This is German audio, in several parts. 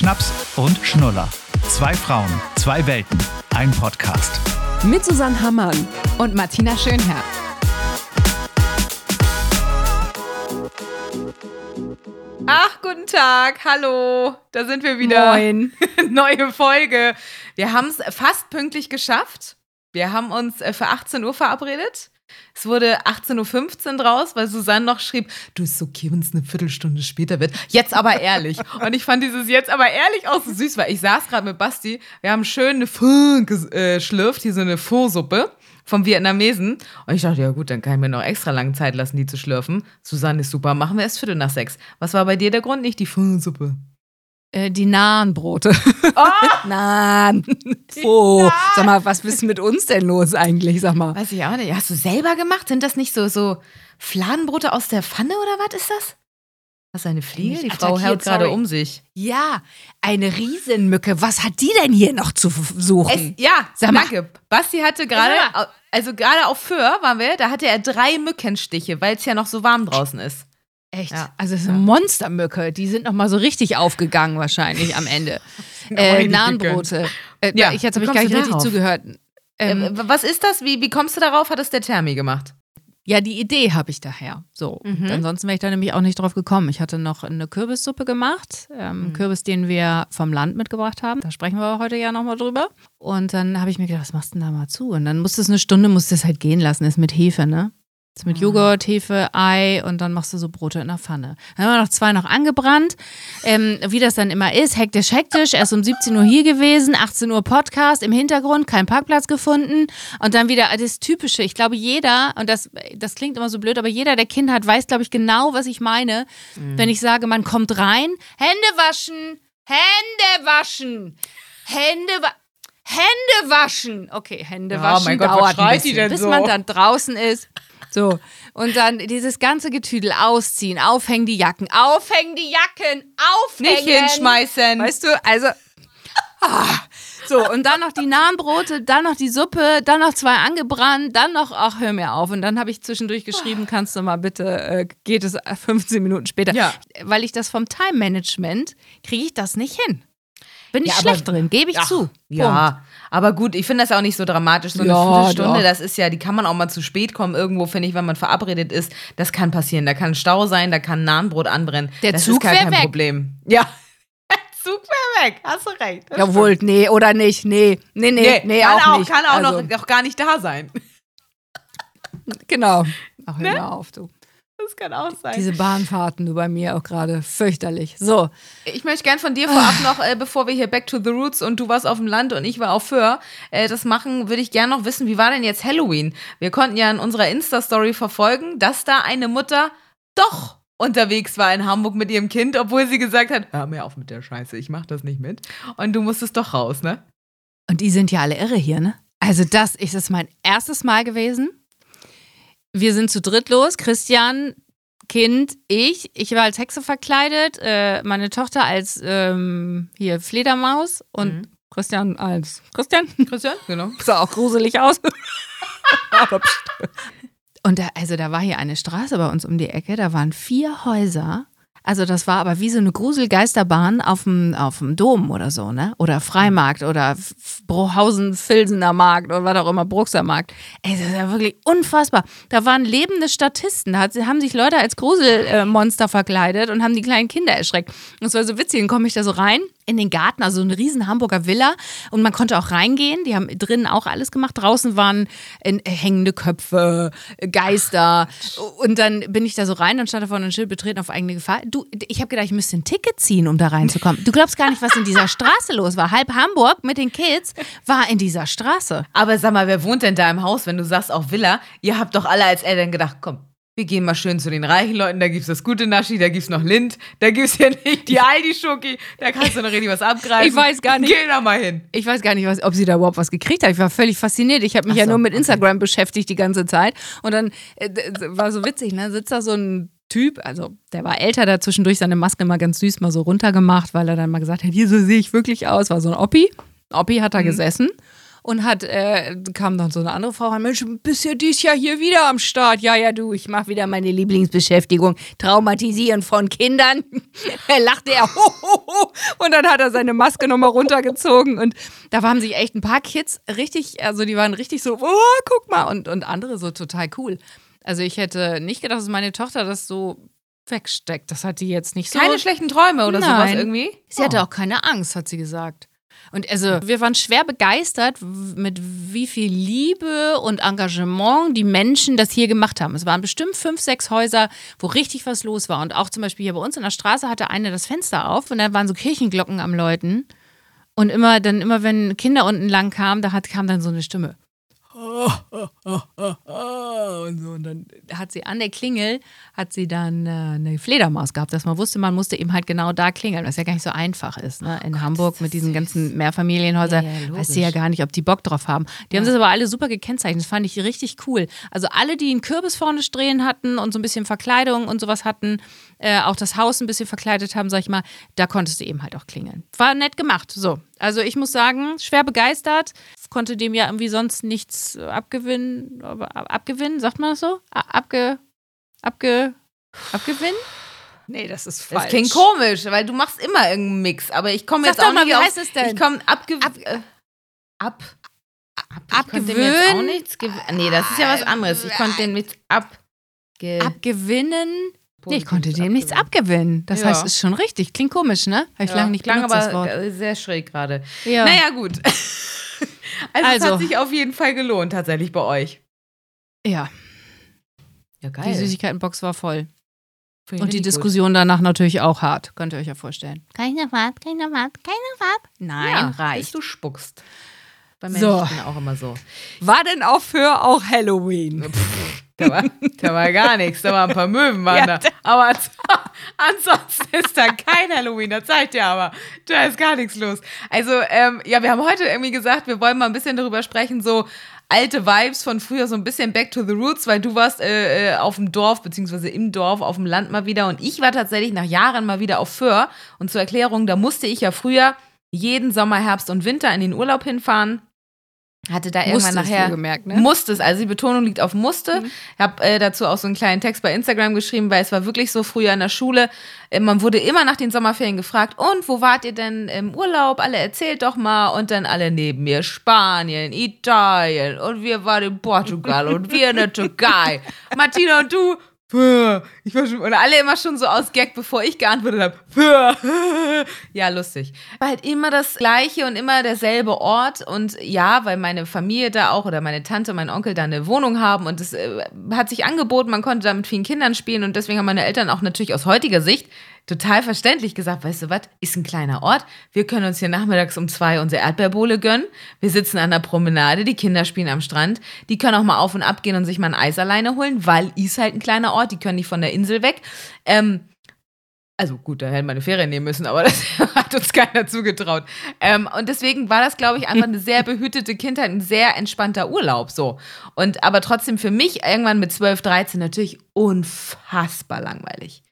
Schnaps und Schnuller. Zwei Frauen, zwei Welten, ein Podcast. Mit Susanne Hammann und Martina Schönherr. Ach, guten Tag, hallo, da sind wir wieder. Moin. Neue Folge. Wir haben es fast pünktlich geschafft. Wir haben uns äh, für 18 Uhr verabredet. Es wurde 18.15 Uhr draus, weil Susanne noch schrieb, du ist okay, wenn es eine Viertelstunde später wird. Jetzt aber ehrlich. Und ich fand dieses jetzt aber ehrlich auch so süß, weil ich saß gerade mit Basti, wir haben schön eine Pho geschlürft, hier so eine Pho-Suppe vom Vietnamesen. Und ich dachte, ja gut, dann kann ich mir noch extra lange Zeit lassen, die zu schlürfen. Susanne ist super, machen wir erst Viertel nach sechs. Was war bei dir der Grund? Nicht die Pho-Suppe. Äh, die Nahenbrote. Oh! Nahen. Oh, sag mal, was ist mit uns denn los eigentlich? Sag mal. Weiß ich auch nicht. Hast du selber gemacht? Sind das nicht so, so Fladenbrote aus der Pfanne oder was ist das? Was ist eine Fliege? Die Frau haut gerade um sich. Ja, eine Riesenmücke. Was hat die denn hier noch zu suchen? Es, ja, Sag mal. danke. Basti hatte gerade, also gerade auf Föhr waren wir, da hatte er drei Mückenstiche, weil es ja noch so warm draußen ist. Echt? Ja. Also es ist eine Monstermücke. Die sind noch mal so richtig aufgegangen wahrscheinlich am Ende. äh, Nahenbrote. Äh, Ja, ich, jetzt habe ich gar nicht richtig zugehört. Ähm, Äh, was ist das? Wie, wie kommst du darauf? Hat es der Thermi gemacht? Ja, die Idee habe ich daher. So. Mhm. Ansonsten wäre ich da nämlich auch nicht drauf gekommen. Ich hatte noch eine Kürbissuppe gemacht. Ähm, Mhm. Kürbis, den wir vom Land mitgebracht haben. Da sprechen wir heute ja nochmal drüber. Und dann habe ich mir gedacht, was machst du denn da mal zu? Und dann musst du es eine Stunde, musst du es halt gehen lassen. Ist mit Hefe, ne? Ist mit Ah. Joghurt, Hefe, Ei und dann machst du so Brote in der Pfanne. Dann haben wir noch zwei noch angebrannt. Ähm, wie das dann immer ist, hektisch, hektisch. Erst um 17 Uhr hier gewesen, 18 Uhr Podcast im Hintergrund, kein Parkplatz gefunden. Und dann wieder das Typische. Ich glaube, jeder, und das, das klingt immer so blöd, aber jeder, der Kinder hat, weiß, glaube ich, genau, was ich meine. Wenn ich sage, man kommt rein, Hände waschen, Hände waschen, Hände waschen. Hände waschen. Okay, Hände Ja, waschen mein Gott, was dauert ein schreit die bisschen, denn bis so? man dann draußen ist. So, und dann dieses ganze Getüdel ausziehen, aufhängen die Jacken, aufhängen die Jacken, aufhängen. Nicht hinschmeißen. Weißt du, also. Ah, so, und dann noch die Nahenbrote, dann noch die Suppe, dann noch zwei angebrannt, dann noch, ach, hör mir auf. Und dann habe ich zwischendurch geschrieben, kannst du mal bitte, äh, geht es 15 Minuten später. Ja. Weil ich das vom Time-Management, kriege ich das nicht hin. Bin ich Ja, schlecht aber- drin, gebe ich Ach, zu. Punkt. Ja, aber gut, ich finde das auch nicht so dramatisch. So eine Ja, Viertelstunde, doch. das ist ja, die kann man auch mal zu spät kommen irgendwo, finde ich, wenn man verabredet ist. Das kann passieren. Da kann Stau sein, da kann Nahenbrot anbrennen. Der das Zug ist kein weg. Problem. Ja. Der Zug wäre weg. Hast du recht. Das Jawohl, nee, oder nicht, nee, nee, nee, Nee, nee, kann auch, auch, nicht. kann auch also, noch, noch gar nicht da sein. Genau. Ach, hör Ne? auf, du. Das kann auch sein. Diese Bahnfahrten, du bei mir auch gerade, fürchterlich. So, Ich möchte gern von dir vorab noch, äh, bevor wir hier Back to the Roots und du warst auf dem Land und ich war auf Föhr, äh, das machen, würde ich gern noch wissen, wie war denn jetzt Halloween? Wir konnten ja in unserer Insta-Story verfolgen, dass da eine Mutter doch unterwegs war in Hamburg mit ihrem Kind, obwohl sie gesagt hat, hör mir auf mit der Scheiße, ich mach das nicht mit. Und du musstest doch raus, ne? Und die sind ja alle irre hier, ne? Also das ist das mein erstes Mal gewesen. Wir sind zu dritt los. Christian, Kind, ich. Ich war als Hexe verkleidet, äh, meine Tochter als ähm, hier Fledermaus und Mhm. Christian als Christian. Christian? Genau. Sah auch gruselig aus. Und da, also da war hier eine Straße bei uns um die Ecke, da waren vier Häuser. Also das war aber wie so eine Gruselgeisterbahn auf dem, auf dem Dom oder so, ne? Oder Freimarkt oder F- Brohausen, Filsener Markt oder was auch immer, Bruxer Markt. Ey, das ist ja wirklich unfassbar. Da waren lebende Statisten, da haben sich Leute als Gruselmonster verkleidet und haben die kleinen Kinder erschreckt. Und es war so witzig, dann komme ich da so rein in den Garten, also eine riesen Hamburger Villa und man konnte auch reingehen, die haben drinnen auch alles gemacht, draußen waren äh, hängende Köpfe, Geister und dann bin ich da so rein und stand da vorne ein Schild betreten auf eigene Gefahr. Du, ich habe gedacht, ich müsste ein Ticket ziehen, um da reinzukommen. Du glaubst gar nicht, was in dieser Straße los war. Halb Hamburg mit den Kids war in dieser Straße. Aber sag mal, wer wohnt denn da im Haus, wenn du sagst auch Villa? Ihr habt doch alle als Eltern gedacht, komm, wir gehen mal schön zu den reichen Leuten, da gibt's das gute Naschi, da gibt's noch Lind, da gibt's ja nicht die Aldi-Schoki, da kannst du noch richtig was abgreifen. Ich weiß gar nicht. Geh da mal hin. Ich weiß gar nicht, was, ob sie da überhaupt was gekriegt hat. Ich war völlig fasziniert. Ich habe mich Ach ja so, nur mit okay. Instagram beschäftigt die ganze Zeit. Und dann äh, war so witzig, ne? Sitzt da so ein Typ, also der war älter, der zwischendurch seine Maske mal ganz süß mal so runtergemacht, weil er dann mal gesagt hat, hier so sehe ich wirklich aus. War so ein Oppi. Oppi hat da gesessen. und hat, äh, kam dann so eine andere Frau rein, Mensch, bist ja dies Jahr hier wieder am Start. Ja, ja, du, ich mache wieder meine Lieblingsbeschäftigung, Traumatisieren von Kindern. er lachte er, ho, ho, ho. Und dann hat er seine Maske nochmal runtergezogen und da waren sich echt ein paar Kids richtig, also die waren richtig so, oh, guck mal, und, und andere so total cool. Also ich hätte nicht gedacht, dass meine Tochter das so wegsteckt. Das hat die jetzt nicht so. Keine schlechten Träume oder sowas Nein. irgendwie? Sie hatte auch keine Angst, hat sie gesagt. Und also, wir waren schwer begeistert, mit wie viel Liebe und Engagement die Menschen das hier gemacht haben. Es waren bestimmt fünf, sechs Häuser, wo richtig was los war. Und auch zum Beispiel hier bei uns in der Straße hatte eine das Fenster auf und da waren so Kirchenglocken am Läuten. Und immer, dann immer, wenn Kinder unten lang kamen, da hat, kam dann so eine Stimme. Und so. Und dann hat sie an der Klingel, hat sie dann äh, eine Fledermaus gehabt, dass man wusste, man musste eben halt genau da klingeln, was ja gar nicht so einfach ist. Ne? In Hamburg mit diesen ganzen Mehrfamilienhäusern Ja, ja, weißt du ja gar nicht, ob die Bock drauf haben. Die haben das aber alle super gekennzeichnet. Das fand ich richtig cool. Also alle, die einen Kürbis vorne stehen hatten und so ein bisschen Verkleidung und sowas hatten, äh, auch das Haus ein bisschen verkleidet haben, sag ich mal, da konntest du eben halt auch klingeln. War nett gemacht. So. Also ich muss sagen, schwer begeistert. Konnte dem ja irgendwie sonst nichts äh, abgewinnen. Abgewinnen, sagt man das so? Abge. Abge. Abgewinnen? Nee, das ist falsch. Das klingt komisch, weil du machst immer irgendeinen Mix. Aber ich komme Sag jetzt doch auch mal, nicht wie auf, heißt es denn? Ich komme abge... Ab- äh, ab... ab abgewöhnen? auch nichts gew- Nee, das ist ja was anderes. Ich konnte den mit ab... Ge Abgewinnen? Nee, ich konnte dem nichts abgewinnen. Das Ja. heißt, ist schon richtig. Klingt komisch, ne? Habe ich Ja, lange nicht klang benutzt, das aber Wort. äh, sehr schräg gerade. Ja. Naja, gut. also, es Also. hat sich auf jeden Fall gelohnt, tatsächlich bei euch. ja, Ja, die Süßigkeitenbox war voll. Finde Und die richtig gut. Diskussion danach natürlich auch hart. Könnt ihr euch ja vorstellen. Kann ich noch was? Kann ich noch was? Kann ich noch was? Nein, ja, reicht. Du spuckst. Bei So. Menschen auch immer so. War denn auch für auch Halloween? Da war, da war gar nichts. Da waren ein paar Möwen waren Ja, da. Aber ans- ansonsten ist da kein Halloween. Das zeigt ja aber. Da ist gar nichts los. Also, ähm, ja, wir haben heute irgendwie gesagt, wir wollen mal ein bisschen darüber sprechen, so alte Vibes von früher, so ein bisschen back to the roots, weil du warst äh, äh, auf dem Dorf, beziehungsweise im Dorf, auf dem Land mal wieder. Und ich war tatsächlich nach Jahren mal wieder auf Föhr. Und zur Erklärung, da musste ich ja früher jeden Sommer, Herbst und Winter in den Urlaub hinfahren. Hatte da irgendwann Musstest nachher gemerkt, ne? musste es, also die Betonung liegt auf musste. Ich habe äh, dazu auch so einen kleinen Text bei Instagram geschrieben, weil es war wirklich so früher in der Schule. Äh, man wurde immer nach den Sommerferien gefragt, und wo wart ihr denn im Urlaub? Alle erzählt doch mal. Und dann alle neben mir, Spanien, Italien und wir waren in Portugal und wir in der Türkei. Martina und du, Föhr. ich war schon, und alle immer schon so aus Gag, bevor ich geantwortet habe. Ja, lustig. War halt immer das Gleiche und immer derselbe Ort. Und ja, weil meine Familie da auch oder meine Tante, mein Onkel da eine Wohnung haben und es äh, hat sich angeboten, man konnte da mit vielen Kindern spielen und deswegen haben meine Eltern auch natürlich aus heutiger Sicht total verständlich gesagt, weißt du was, ist ein kleiner Ort. Wir können uns hier nachmittags um zwei unsere Erdbeerbohle gönnen. Wir sitzen an der Promenade, die Kinder spielen am Strand. Die können auch mal auf und ab gehen und sich mal ein Eis alleine holen, weil ist halt ein kleiner Ort, die können nicht von der Insel weg. Ähm, also gut, da hätten wir eine Ferien nehmen müssen, aber das hat uns keiner zugetraut. Ähm, und deswegen war das, glaube ich, einfach eine sehr behütete Kindheit, ein sehr entspannter Urlaub so. Und aber trotzdem für mich irgendwann mit 12, 13 natürlich unfassbar langweilig.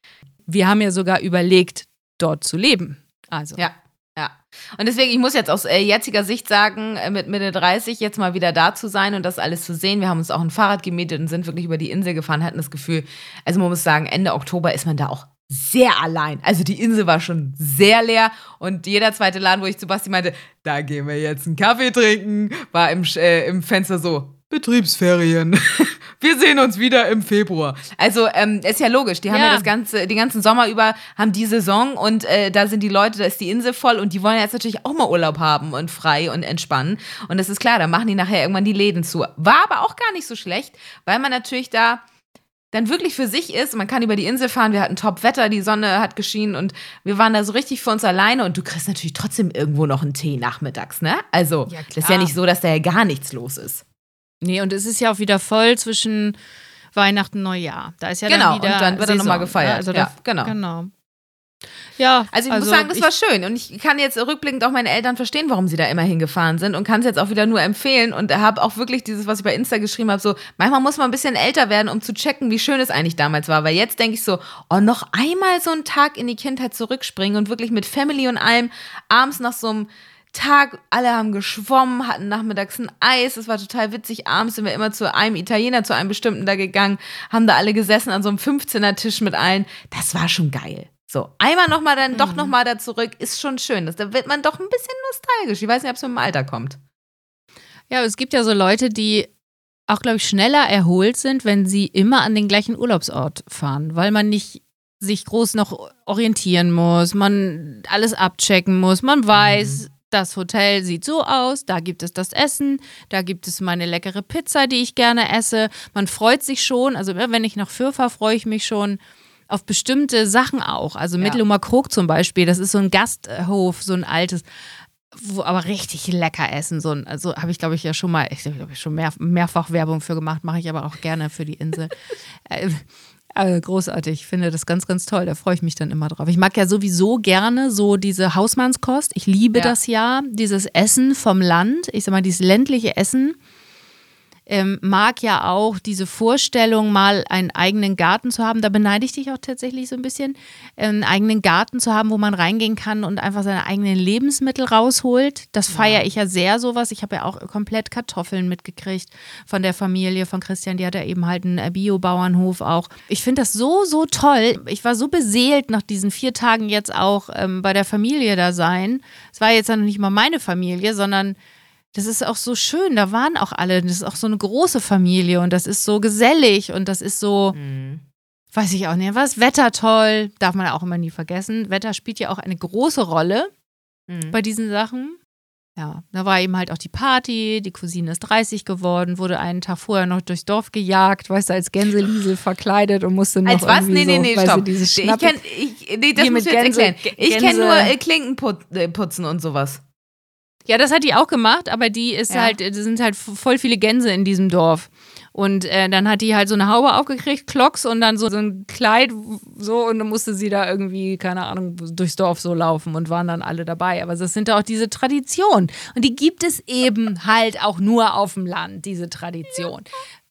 Wir haben ja sogar überlegt, dort zu leben. Also. Ja, ja. Und deswegen, ich muss jetzt aus äh, jetziger Sicht sagen, äh, mit Mitte 30 jetzt mal wieder da zu sein und das alles zu sehen. Wir haben uns auch ein Fahrrad gemietet und sind wirklich über die Insel gefahren, hatten das Gefühl, also man muss sagen, Ende Oktober ist man da auch sehr allein. Also die Insel war schon sehr leer und jeder zweite Laden, wo ich zu Basti meinte, da gehen wir jetzt einen Kaffee trinken, war im, äh, im Fenster so, Betriebsferien. Wir sehen uns wieder im Februar. Also ähm, ist ja logisch. Die haben ja, Ja. das ganze, den ganzen Sommer über haben die Saison und äh, da sind die Leute, da ist die Insel voll und die wollen jetzt natürlich auch mal Urlaub haben und frei und entspannen. Und das ist klar, da machen die nachher irgendwann die Läden zu. War aber auch gar nicht so schlecht, weil man natürlich da dann wirklich für sich ist. Man kann über die Insel fahren. Wir hatten Top-Wetter, die Sonne hat geschienen und wir waren da so richtig für uns alleine. Und du kriegst natürlich trotzdem irgendwo noch einen Tee nachmittags, ne? Also, Ja, das ist ja nicht so, dass da ja gar nichts los ist. Nee, und es ist ja auch wieder voll zwischen Weihnachten und Neujahr. Da ist ja Genau, dann wieder und dann wird Saison, gefeiert. ne? Also Ja, da, genau. genau. Ja, Also ich muss sagen, das war schön und ich kann jetzt rückblickend auch meine Eltern verstehen, warum sie da immer hingefahren sind und kann es jetzt auch wieder nur empfehlen und habe auch wirklich dieses, was ich bei Insta geschrieben habe, so manchmal muss man ein bisschen älter werden, um zu checken, wie schön es eigentlich damals war, weil jetzt denke ich so, oh, noch einmal so einen Tag in die Kindheit zurückspringen und wirklich mit Family und allem abends nach so einem Tag, alle haben geschwommen, hatten nachmittags ein Eis, es war total witzig. Abends sind wir immer zu einem Italiener, zu einem bestimmten da gegangen, haben da alle gesessen an so einem 15er Tisch mit allen. Das war schon geil. So, einmal nochmal dann doch Mhm. nochmal da zurück, ist schon schön. Das, da wird man doch ein bisschen nostalgisch. Ich weiß nicht, ob es mit dem Alter kommt. Ja, aber es gibt ja so Leute, die auch, glaube ich, schneller erholt sind, wenn sie immer an den gleichen Urlaubsort fahren, weil man nicht sich groß noch orientieren muss, man alles abchecken muss, man weiß, das Hotel sieht so aus, da gibt es das Essen, da gibt es meine leckere Pizza, die ich gerne esse. Man freut sich schon, also immer wenn ich nach Fürth fahre, freue ich mich schon auf bestimmte Sachen auch. Also Ja. Mittelumer Krog zum Beispiel, das ist so ein Gasthof, so ein altes wo aber richtig lecker essen. So, ein- also habe ich, glaube ich, ja schon mal, ich glaube, ich schon mehr, mehrfach Werbung für gemacht, mache ich aber auch gerne für die Insel. äh, großartig, ich finde das ganz, ganz toll. Da freue ich mich dann immer drauf. Ich mag ja sowieso gerne so diese Hausmannskost. Ich liebe Ja. das ja, dieses Essen vom Land. Ich sag mal, dieses ländliche Essen. Ähm, mag ja auch diese Vorstellung, mal einen eigenen Garten zu haben. Da beneide ich dich auch tatsächlich so ein bisschen, einen eigenen Garten zu haben, wo man reingehen kann und einfach seine eigenen Lebensmittel rausholt. Das feiere ich ja sehr, sowas. Ich habe ja auch komplett Kartoffeln mitgekriegt von der Familie von Christian. Die hat ja eben halt einen äh, Bio-Bauernhof auch. Ich finde das so, so toll. Ich war so beseelt nach diesen vier Tagen jetzt auch ähm, bei der Familie da sein. Es war jetzt ja noch nicht mal meine Familie, sondern das ist auch so schön, da waren auch alle, das ist auch so eine große Familie und das ist so gesellig und das ist so, weiß ich auch nicht, was, Wetter toll, darf man auch immer nie vergessen. Wetter spielt ja auch eine große Rolle Mhm. bei diesen Sachen. Ja, da war eben halt auch die Party, die Cousine ist 30 geworden, wurde einen Tag vorher noch durchs Dorf gejagt, weißt du, als Gänseliesel verkleidet und musste noch Als was? irgendwie Nee, nee, so, nee, du, stopp. ich kenn, ich, nee, das mit du jetzt erklären. Ich kenne nur äh, Klinken äh, putzen und sowas. Ja, das hat die auch gemacht, aber die ist Ja. halt, sind halt voll viele Gänse in diesem Dorf. Und äh, dann hat die halt so eine Haube aufgekriegt, Klocks und dann so, so ein Kleid so und dann musste sie da irgendwie, keine Ahnung, durchs Dorf so laufen und waren dann alle dabei. Aber das sind ja auch diese Traditionen. Und die gibt es eben halt auch nur auf dem Land, diese Tradition.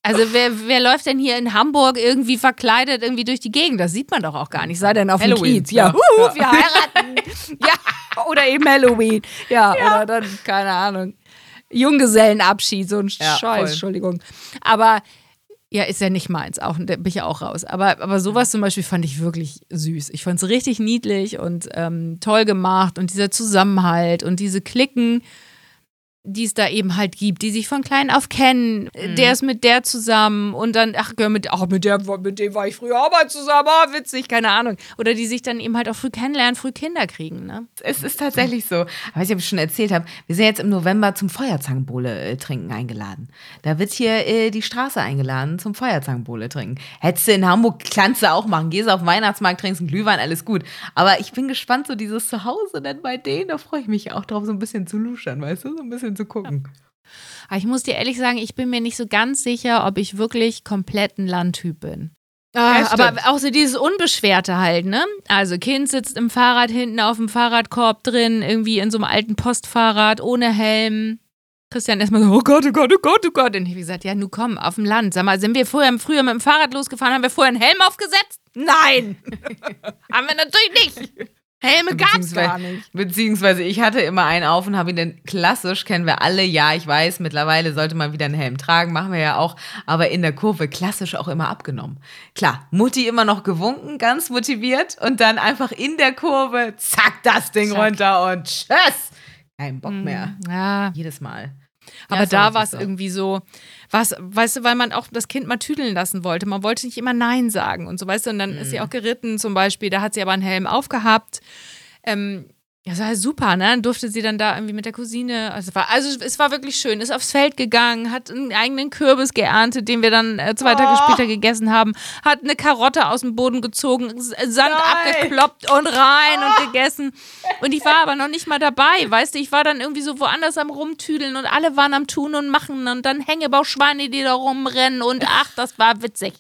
Also wer, wer läuft denn hier in Hamburg irgendwie verkleidet irgendwie durch die Gegend? Das sieht man doch auch gar nicht. Sei denn auf dem Halloween, Kiez. Ja, ja. huhu, wir heiraten. ja, oder eben Halloween. Ja, oder dann, keine Ahnung. Junggesellenabschied, so ein Ja, Scheiß, voll. Entschuldigung. Aber ja, ist ja nicht meins, auch, da bin ich ja auch raus. Aber, aber sowas zum Beispiel fand ich wirklich süß. Ich fand es richtig niedlich und ähm, toll gemacht und dieser Zusammenhalt und diese Klicken, die es da eben halt gibt, die sich von klein auf kennen. Der ist mit der zusammen und dann, ach, mit, ach, mit, der, mit dem war ich früher auch mal zusammen, oh, witzig, keine Ahnung. Oder die sich dann eben halt auch früh kennenlernen, früh Kinder kriegen, ne? Es ist tatsächlich so. Aber ich habe schon erzählt habe, wir sind jetzt im November zum Feuerzangenbowle äh, trinken eingeladen. Da wird hier äh, die Straße eingeladen zum Feuerzangenbowle trinken. Hättest du in Hamburg, kannst du auch machen. Gehst auf den Weihnachtsmarkt, trinkst einen Glühwein, alles gut. Aber ich bin gespannt, so dieses Zuhause dann bei denen, da freue ich mich auch drauf, so ein bisschen zu luschern, weißt du, so ein bisschen zu gucken. Aber ich muss dir ehrlich sagen, ich bin mir nicht so ganz sicher, ob ich wirklich komplett ein Landtyp bin. Ah, aber auch so dieses Unbeschwerte halt, ne? Also Kind sitzt im Fahrrad hinten auf dem Fahrradkorb drin, irgendwie in so einem alten Postfahrrad, ohne Helm. Christian erstmal so, oh Gott, oh Gott, oh Gott, oh Gott. Und ich hab gesagt, ja, nun komm, auf dem Land. Sag mal, sind wir vorher, früher mit dem Fahrrad losgefahren, haben wir vorher einen Helm aufgesetzt? Nein! haben wir natürlich nicht. Helme gab's gar nicht. Beziehungsweise ich hatte immer einen auf und habe ihn dann klassisch, kennen wir alle, ja, ich weiß, mittlerweile sollte man wieder einen Helm tragen, machen wir ja auch, aber in der Kurve klassisch auch immer abgenommen. Klar, Mutti immer noch gewunken, ganz motiviert und dann einfach in der Kurve, zack, das Ding Zack. runter und tschüss. Kein Bock mehr. Ja, Jedes Mal. Aber Ja, da war es irgendwie so, was, weißt du, weil man auch das Kind mal tüdeln lassen wollte. Man wollte nicht immer Nein sagen und so, weißt du, und dann ist Mhm. sie auch geritten zum Beispiel, da hat sie aber einen Helm aufgehabt. Ähm, ja, das war super, ne? Dann durfte sie dann da irgendwie mit der Cousine, also, es war, also es war wirklich schön, ist aufs Feld gegangen, hat einen eigenen Kürbis geerntet, den wir dann äh, zwei Tage Oh. später gegessen haben, hat eine Karotte aus dem Boden gezogen, Sand Geil. abgekloppt und rein und gegessen. Und ich war aber noch nicht mal dabei, weißt du, ich war dann irgendwie so woanders am Rumtüdeln und alle waren am Tun und Machen und dann Hängebauschweine, die da rumrennen und ach, das war witzig.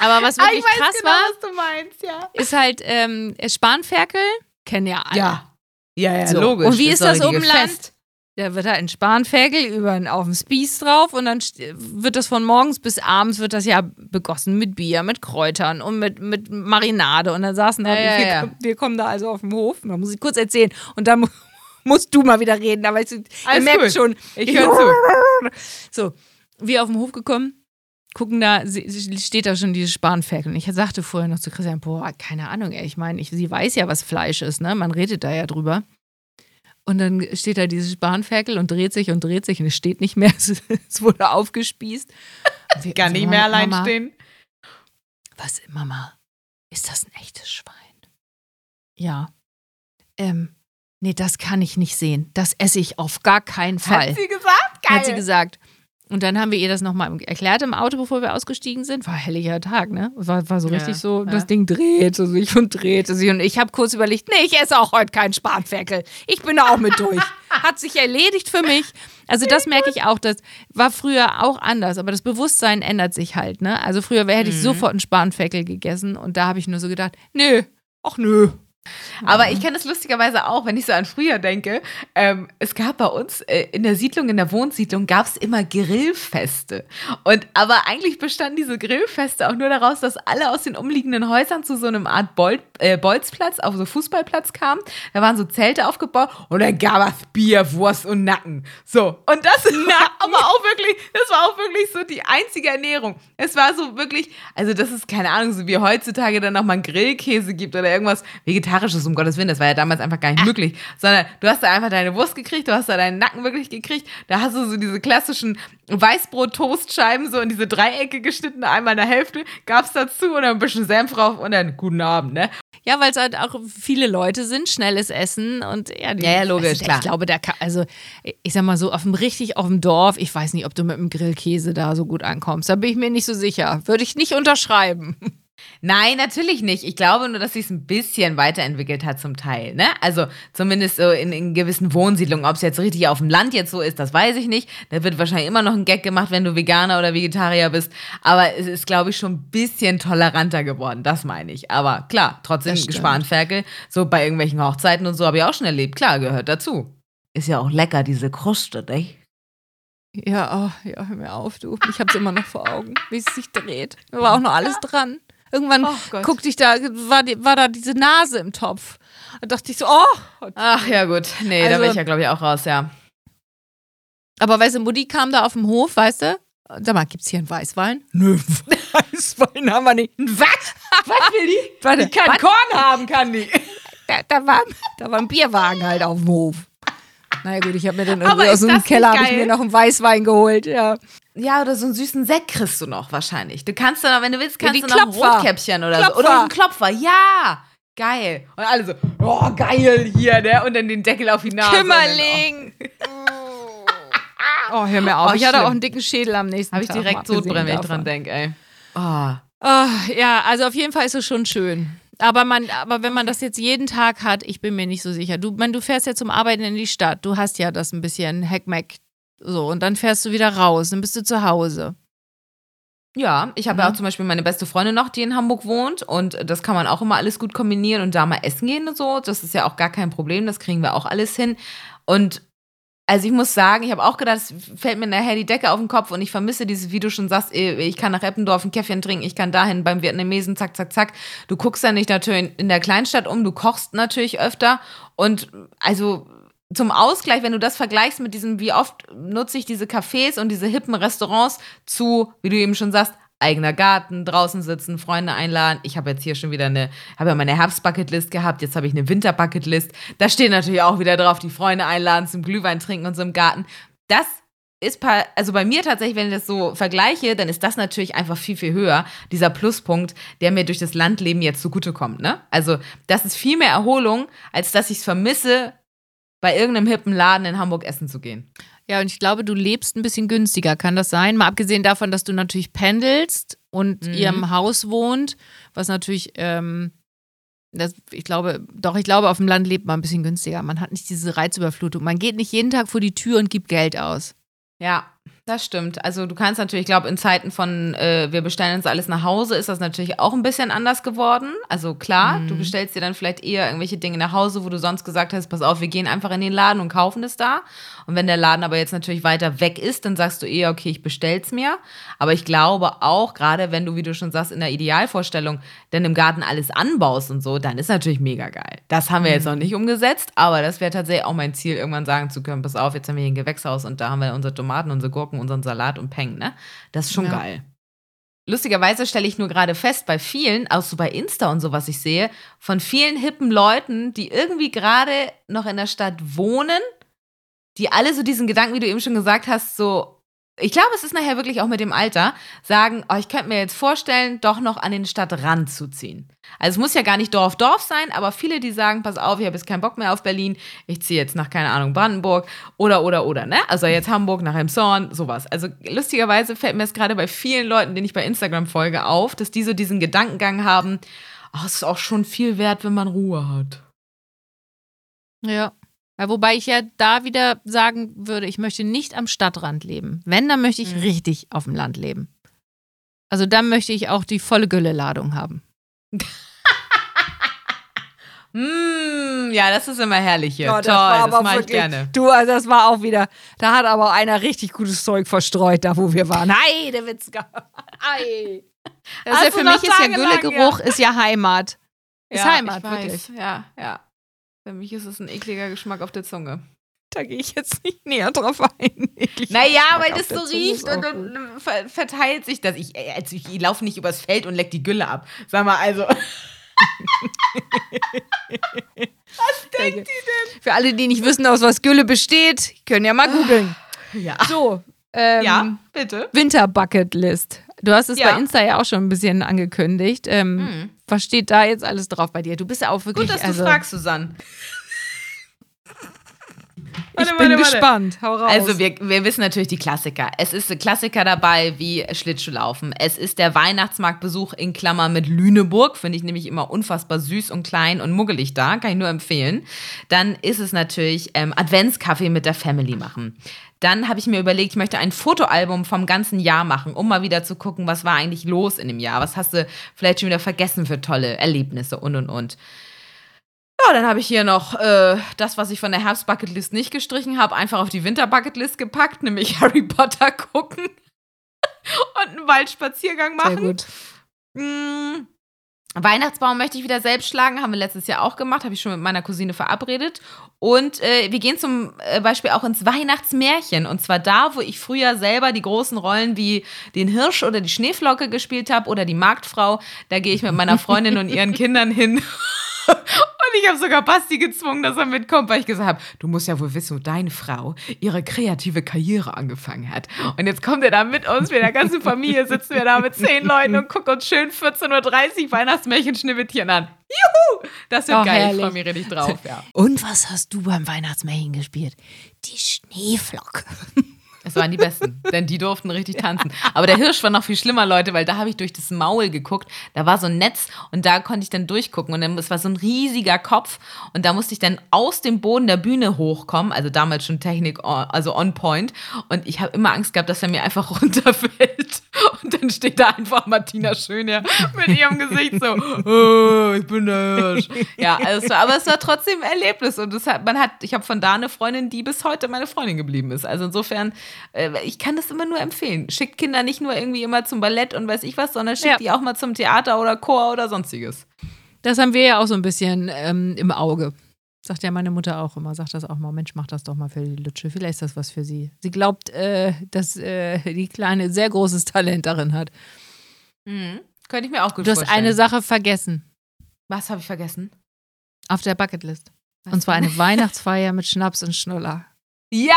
Aber was Ah, wirklich krass war, was du meinst, ja. ist halt ähm, Spanferkel, kennen ja alle. Ja. Ja, ja, So. logisch. Und wie ist das ein oben richtiges Land? Fest. Da wird halt ein Spanferkel über, auf dem Spieß drauf und dann wird das von morgens bis abends wird das ja begossen mit Bier, mit Kräutern und mit, mit Marinade. Und dann saßen da, Ja, ja, wir, ja. wir kommen da also auf dem Hof, da muss ich kurz erzählen. Und dann mu- musst du mal wieder reden, aber ich, ihr merkt schon. Ich höre zu. So, wir auf den Hof gekommen, gucken da, steht da schon dieses Spanferkel. Und ich sagte vorher noch zu Christian, boah, keine Ahnung, ey, ich meine, ich, sie weiß ja, was Fleisch ist, ne? Man redet da ja drüber. Und dann steht da dieses Spanferkel und dreht sich und dreht sich und es steht nicht mehr. Es, wurde aufgespießt. Wir- Kann so, nicht Mama, mehr allein Mama, stehen. Was, Mama, ist das ein echtes Schwein? Ja. Ähm, nee, das kann ich nicht sehen. Das esse ich auf gar keinen Fall. Hat sie gesagt? Geil. Hat sie gesagt. Und dann haben wir ihr das nochmal erklärt im Auto, bevor wir ausgestiegen sind. War ein helliger Tag, ne? War, war so Ja, richtig so, ja. das Ding drehte sich und drehte sich. Und ich habe kurz überlegt, nee, ich esse auch heute keinen Spanferkel. Ich bin da auch mit durch. Hat sich erledigt für mich. Also das merke ich auch, das war früher auch anders, aber das Bewusstsein ändert sich halt, ne? Also früher hätte Mhm. ich sofort einen Spanferkel gegessen und da habe ich nur so gedacht, nö, ach nö. Aber ich kenne es lustigerweise auch, wenn ich so an früher denke. Ähm, es gab bei uns äh, in der Siedlung, in der Wohnsiedlung, gab es immer Grillfeste. Und aber eigentlich bestanden diese Grillfeste auch nur daraus, dass alle aus den umliegenden Häusern zu so einem Art Bol äh, Bolzplatz, auf so Fußballplatz kamen. Da waren so Zelte aufgebaut und dann gab es Bier, Wurst und Nacken. So. Und das war aber auch wirklich, das war auch wirklich so die einzige Ernährung. Es war so wirklich, also das ist keine Ahnung, so wie heutzutage dann nochmal einen Grillkäse gibt oder irgendwas Vegetarisches, um Gottes Willen. Das war ja damals einfach gar nicht möglich. Sondern du hast da einfach deine Wurst gekriegt, du hast da deinen Nacken wirklich gekriegt. Da hast du so diese klassischen Weißbrot-Toastscheiben so in diese Dreiecke geschnitten, einmal in der Hälfte, gab's dazu und dann ein bisschen Senf drauf und dann guten Abend, ne? Ja, weil es halt auch viele Leute sind, schnelles Essen und ja, die, Ja, ja, logisch, also, klar. Ich glaube, da kann, also ich sag mal so, auf dem richtig auf dem Dorf, ich weiß nicht, ob du mit dem Grillkäse da so gut ankommst. Da bin ich mir nicht so sicher. Würde ich nicht unterschreiben. Nein, natürlich nicht. Ich glaube nur, dass sich ein bisschen weiterentwickelt hat zum Teil. Ne? Also zumindest so in, in gewissen Wohnsiedlungen. Ob es jetzt richtig auf dem Land jetzt so ist, das weiß ich nicht. Da wird wahrscheinlich immer noch ein Gag gemacht, wenn du Veganer oder Vegetarier bist. Aber es ist, glaube ich, schon ein bisschen toleranter geworden. Das meine ich. Aber klar, trotzdem. Gespanferkel. So bei irgendwelchen Hochzeiten und so habe ich auch schon erlebt. Klar, gehört dazu. Ist ja auch lecker, diese Kruste, ne? Ja, oh, ja, hör mir auf, du. Ich hab's immer noch vor Augen, wie es sich dreht. Da war auch noch alles dran. Irgendwann Oh guckte ich da, war, die, war da diese Nase im Topf. Da dachte ich so, oh. Ach ja, gut. Nee, da Also- bin ich ja, glaube ich, auch raus, ja. Aber weißt du, Mutti kam da auf dem Hof, weißt du? Sag mal, gibt's hier einen Weißwein? Nö, Weißwein haben wir nicht. Was? Was will die? Warte, Die kann was? Korn haben, kann die. Da, da, war, da war ein Bierwagen halt auf dem Hof. Naja gut, ich habe mir dann irgendwie aus dem Keller habe ich mir noch einen Weißwein geholt. Ja. Ja, oder so einen süßen Sekt kriegst du noch wahrscheinlich. Du kannst dann, wenn du willst, Ja, kannst die du noch ein Klopfer. Rotkäppchen oder Klopfer. so. Oder einen Klopfer. Ja, geil. Und alle so, oh, geil hier, ne? Und dann den Deckel auf die Nase. Kümmerling. Oh, hör mir auf. Oh, ich hatte auch einen dicken Schädel am nächsten Habe ich direkt Sodbrennen, wenn ich dran denke, ey. Oh. Ah, ja, also auf jeden Fall ist es schon schön. Aber, man, aber wenn man das jetzt jeden Tag hat, ich bin mir nicht so sicher. Du, man, du fährst ja zum Arbeiten in die Stadt. Du hast ja das ein bisschen Heckmeck. So, und dann fährst du wieder raus. Dann bist du zu Hause. Ja, ich habe ja Mhm. auch zum Beispiel meine beste Freundin noch, die in Hamburg wohnt. Und das kann man auch immer alles gut kombinieren und da mal essen gehen und so. Das ist ja auch gar kein Problem. Das kriegen wir auch alles hin. Und also ich muss sagen, ich habe auch gedacht, es fällt mir nachher die Decke auf den Kopf und ich vermisse dieses, wie du schon sagst, eh, ich kann nach Eppendorf ein Käffchen trinken, ich kann dahin beim Vietnamesen, zack, zack, zack. Du guckst ja nicht natürlich in der Kleinstadt um, du kochst natürlich öfter und also zum Ausgleich, wenn du das vergleichst mit diesem, wie oft nutze ich diese Cafés und diese hippen Restaurants zu, wie du eben schon sagst, eigener Garten, draußen sitzen, Freunde einladen. Ich habe jetzt hier schon wieder eine, habe ja meine Herbstbucketlist gehabt, jetzt habe ich eine Winterbucketlist. Da steht natürlich auch wieder drauf, die Freunde einladen zum Glühwein trinken und so im Garten. Das ist, also bei mir tatsächlich, wenn ich das so vergleiche, dann ist das natürlich einfach viel, viel höher, dieser Pluspunkt, der mir durch das Landleben jetzt zugutekommt. Ne? Also das ist viel mehr Erholung, als dass ich es vermisse, bei irgendeinem hippen Laden in Hamburg essen zu gehen. Ja, und ich glaube, du lebst ein bisschen günstiger. Kann das sein? Mal abgesehen davon, dass du natürlich pendelst und Mhm. ihr im Haus wohnt, was natürlich, ähm, das, ich glaube, doch, ich glaube, auf dem Land lebt man ein bisschen günstiger. Man hat nicht diese Reizüberflutung. Man geht nicht jeden Tag vor die Tür und gibt Geld aus. Ja, das stimmt. Also du kannst natürlich, ich glaube, in Zeiten von äh, wir bestellen uns alles nach Hause, ist das natürlich auch ein bisschen anders geworden. Also klar, Mhm. du bestellst dir dann vielleicht eher irgendwelche Dinge nach Hause, wo du sonst gesagt hast, pass auf, wir gehen einfach in den Laden und kaufen es da. Und wenn der Laden aber jetzt natürlich weiter weg ist, dann sagst du eher, okay, ich bestell's mir. Aber ich glaube auch, gerade wenn du, wie du schon sagst, in der Idealvorstellung dann im Garten alles anbaust und so, dann ist natürlich mega geil. Das haben wir jetzt noch nicht umgesetzt, aber das wäre tatsächlich auch mein Ziel, irgendwann sagen zu können, pass auf, jetzt haben wir hier ein Gewächshaus und da haben wir unsere Tomaten, unsere Gurken, unseren Salat und Peng, ne? Das ist schon Ja. geil. Lustigerweise stelle ich nur gerade fest, bei vielen, auch so bei Insta und so, was ich sehe, von vielen hippen Leuten, die irgendwie gerade noch in der Stadt wohnen, die alle so diesen Gedanken, wie du eben schon gesagt hast, so, ich glaube, es ist nachher wirklich auch mit dem Alter, sagen, oh, ich könnte mir jetzt vorstellen, doch noch an den Stadtrand zu ziehen. Also es muss ja gar nicht Dorf, Dorf sein, aber viele, die sagen, pass auf, ich habe jetzt keinen Bock mehr auf Berlin, ich ziehe jetzt nach, keine Ahnung, Brandenburg oder, oder, oder, ne? Also jetzt Hamburg, nach Elmshorn, sowas. Also lustigerweise fällt mir es gerade bei vielen Leuten, denen ich bei Instagram folge, auf, dass die so diesen Gedankengang haben, oh, es ist auch schon viel wert, wenn man Ruhe hat. Ja. Ja. Wobei ich ja da wieder sagen würde, ich möchte nicht am Stadtrand leben. Wenn, dann möchte ich Mhm. richtig auf dem Land leben. Also dann möchte ich auch die volle Gülle-Ladung haben. Mm, ja, das ist immer herrlich hier. Ja, das Toll, war das, aber mache ich wirklich- gerne. Du, also das war auch wieder, da hat aber einer richtig gutes Zeug verstreut, da wo wir waren. Heide Witzka. Ei. Das ist Hast ja für mich ist ja Güllegeruch, ist ja Heimat. Ist ja, Heimat, ich weiß. wirklich. Ja, ja. Für mich ist es ein ekliger Geschmack auf der Zunge. Da gehe ich jetzt nicht näher drauf ein. Eklig. Naja, Geschmack weil das so riecht und dann ver verteilt sich das. Ich, äh, also ich, laufe nicht übers Feld und leck die Gülle ab. Sag mal, also. denkt ihr Für alle, die nicht wissen, aus was Gülle besteht, können ja mal googeln. Ja. So, ähm, Ja, bitte. Winter-Bucket-List. Du hast es Ja. bei Insta ja auch schon ein bisschen angekündigt. Ähm, Mhm. Was steht da jetzt alles drauf bei dir? Du bist ja auch wirklich. Gut, dass du also, fragst, Susanne. Ich Warte, bin warte, warte. gespannt. Hau raus. Also wir, wir wissen natürlich die Klassiker. Es ist Klassiker dabei wie Schlittschuhlaufen. Es ist der Weihnachtsmarktbesuch in Klammer mit Lüneburg. Finde ich nämlich immer unfassbar süß und klein und muggelig da. Kann ich nur empfehlen. Dann ist es natürlich ähm, Adventskaffee mit der Family machen. Dann habe ich mir überlegt, ich möchte ein Fotoalbum vom ganzen Jahr machen, um mal wieder zu gucken, was war eigentlich los in dem Jahr. Was hast du vielleicht schon wieder vergessen für tolle Erlebnisse und und und. Ja, dann habe ich hier noch äh, das, was ich von der Herbst-Bucketlist nicht gestrichen habe, einfach auf die Winter-Bucketlist gepackt, nämlich Harry Potter gucken und einen Waldspaziergang Sehr machen. gut. Mm, Weihnachtsbaum möchte ich wieder selbst schlagen, haben wir letztes Jahr auch gemacht, habe ich schon mit meiner Cousine verabredet. Und äh, wir gehen zum äh, Beispiel auch ins Weihnachtsmärchen. Und zwar da, wo ich früher selber die großen Rollen wie den Hirsch oder die Schneeflocke gespielt habe oder die Marktfrau. Da gehe ich mit meiner Freundin und ihren Kindern hin. Und ich habe sogar Basti gezwungen, dass er mitkommt, weil ich gesagt habe, du musst ja wohl wissen, wo deine Frau ihre kreative Karriere angefangen hat. Und jetzt kommt er da mit uns, mit der ganzen Familie sitzen wir da mit zehn Leuten und gucken uns schön 14.30 Uhr Weihnachtsmärchen Schneewittchen an. Juhu! Das wird Oh, geil, ich herrlich. freue mich richtig drauf, ja. Und was hast du beim Weihnachtsmärchen gespielt? Die Schneeflocke. Es waren die Besten, denn die durften richtig tanzen. Aber der Hirsch war noch viel schlimmer, Leute, weil da habe ich durch das Maul geguckt. Da war so ein Netz und da konnte ich dann durchgucken. Und dann, es war so ein riesiger Kopf und da musste ich dann aus dem Boden der Bühne hochkommen. Also damals schon Technik, on- also on point. Und ich habe immer Angst gehabt, dass er mir einfach runterfällt. Und dann steht da einfach Martina Schönherr mit ihrem Gesicht so, oh, ich bin der Hirsch. Ja, also es war, aber es war trotzdem ein Erlebnis. Und hat, man hat, ich habe von da eine Freundin, die bis heute meine Freundin geblieben ist. Also insofern, ich kann das immer nur empfehlen. Schickt Kinder nicht nur irgendwie immer zum Ballett und weiß ich was, sondern schickt Ja. die auch mal zum Theater oder Chor oder sonstiges. Das haben wir ja auch so ein bisschen ähm, im Auge. Sagt ja meine Mutter auch immer, sagt das auch mal, Mensch, mach das doch mal für die Lütsche. Vielleicht ist das was für sie. Sie glaubt, äh, dass äh, die Kleine sehr großes Talent darin hat. Mhm. Könnte ich mir auch gut Du hast vorstellen. eine Sache vergessen was habe ich vergessen? auf der Bucketlist. Was Und zwar eine Weihnachtsfeier mit Schnaps und Schnuller. Ja!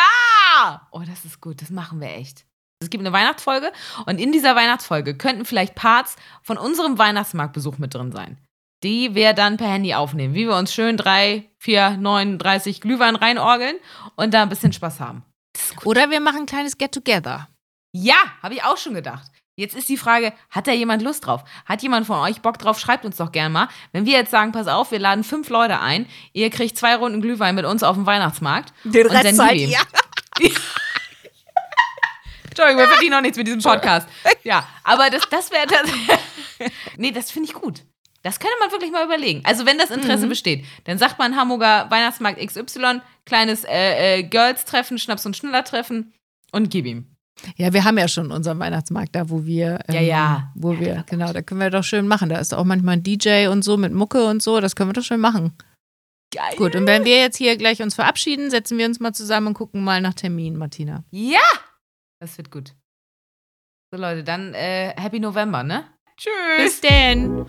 Oh, das ist gut. Das machen wir echt. Es gibt eine Weihnachtsfolge und in dieser Weihnachtsfolge könnten vielleicht Parts von unserem Weihnachtsmarktbesuch mit drin sein. Die wir dann per Handy aufnehmen, wie wir uns schön drei, vier, neun, 30 Glühwein reinorgeln und da ein bisschen Spaß haben. Oder wir machen ein kleines Get-Together. Ja, habe ich auch schon gedacht. Jetzt ist die Frage, hat da jemand Lust drauf? Hat jemand von euch Bock drauf? Schreibt uns doch gern mal. Wenn wir jetzt sagen, pass auf, wir laden fünf Leute ein, ihr kriegt zwei Runden Glühwein mit uns auf dem Weihnachtsmarkt. Den Und dann Rest seid ihr. Entschuldigung, wir verdienen noch nichts mit diesem Podcast. Ja, aber das, das wäre das. nee, das finde ich gut. Das könnte man wirklich mal überlegen. Also, wenn das Interesse Mhm. besteht, dann sagt man Hamburger Weihnachtsmarkt XY, kleines äh, äh, Girls-Treffen, Schnaps- und Schnuller-Treffen und gib ihm. Ja, wir haben ja schon unseren Weihnachtsmarkt da, wo wir, ähm, Ja, ja. wo wir, genau, da können wir doch schön machen. Da ist auch manchmal ein DJ und so mit Mucke und so, das können wir doch schön machen. Geil. Gut, und wenn wir jetzt hier gleich uns verabschieden, setzen wir uns mal zusammen und gucken mal nach Termin, Martina. Ja! Das wird gut. So, Leute, dann äh, Happy November, ne? Tschüss. Bis denn!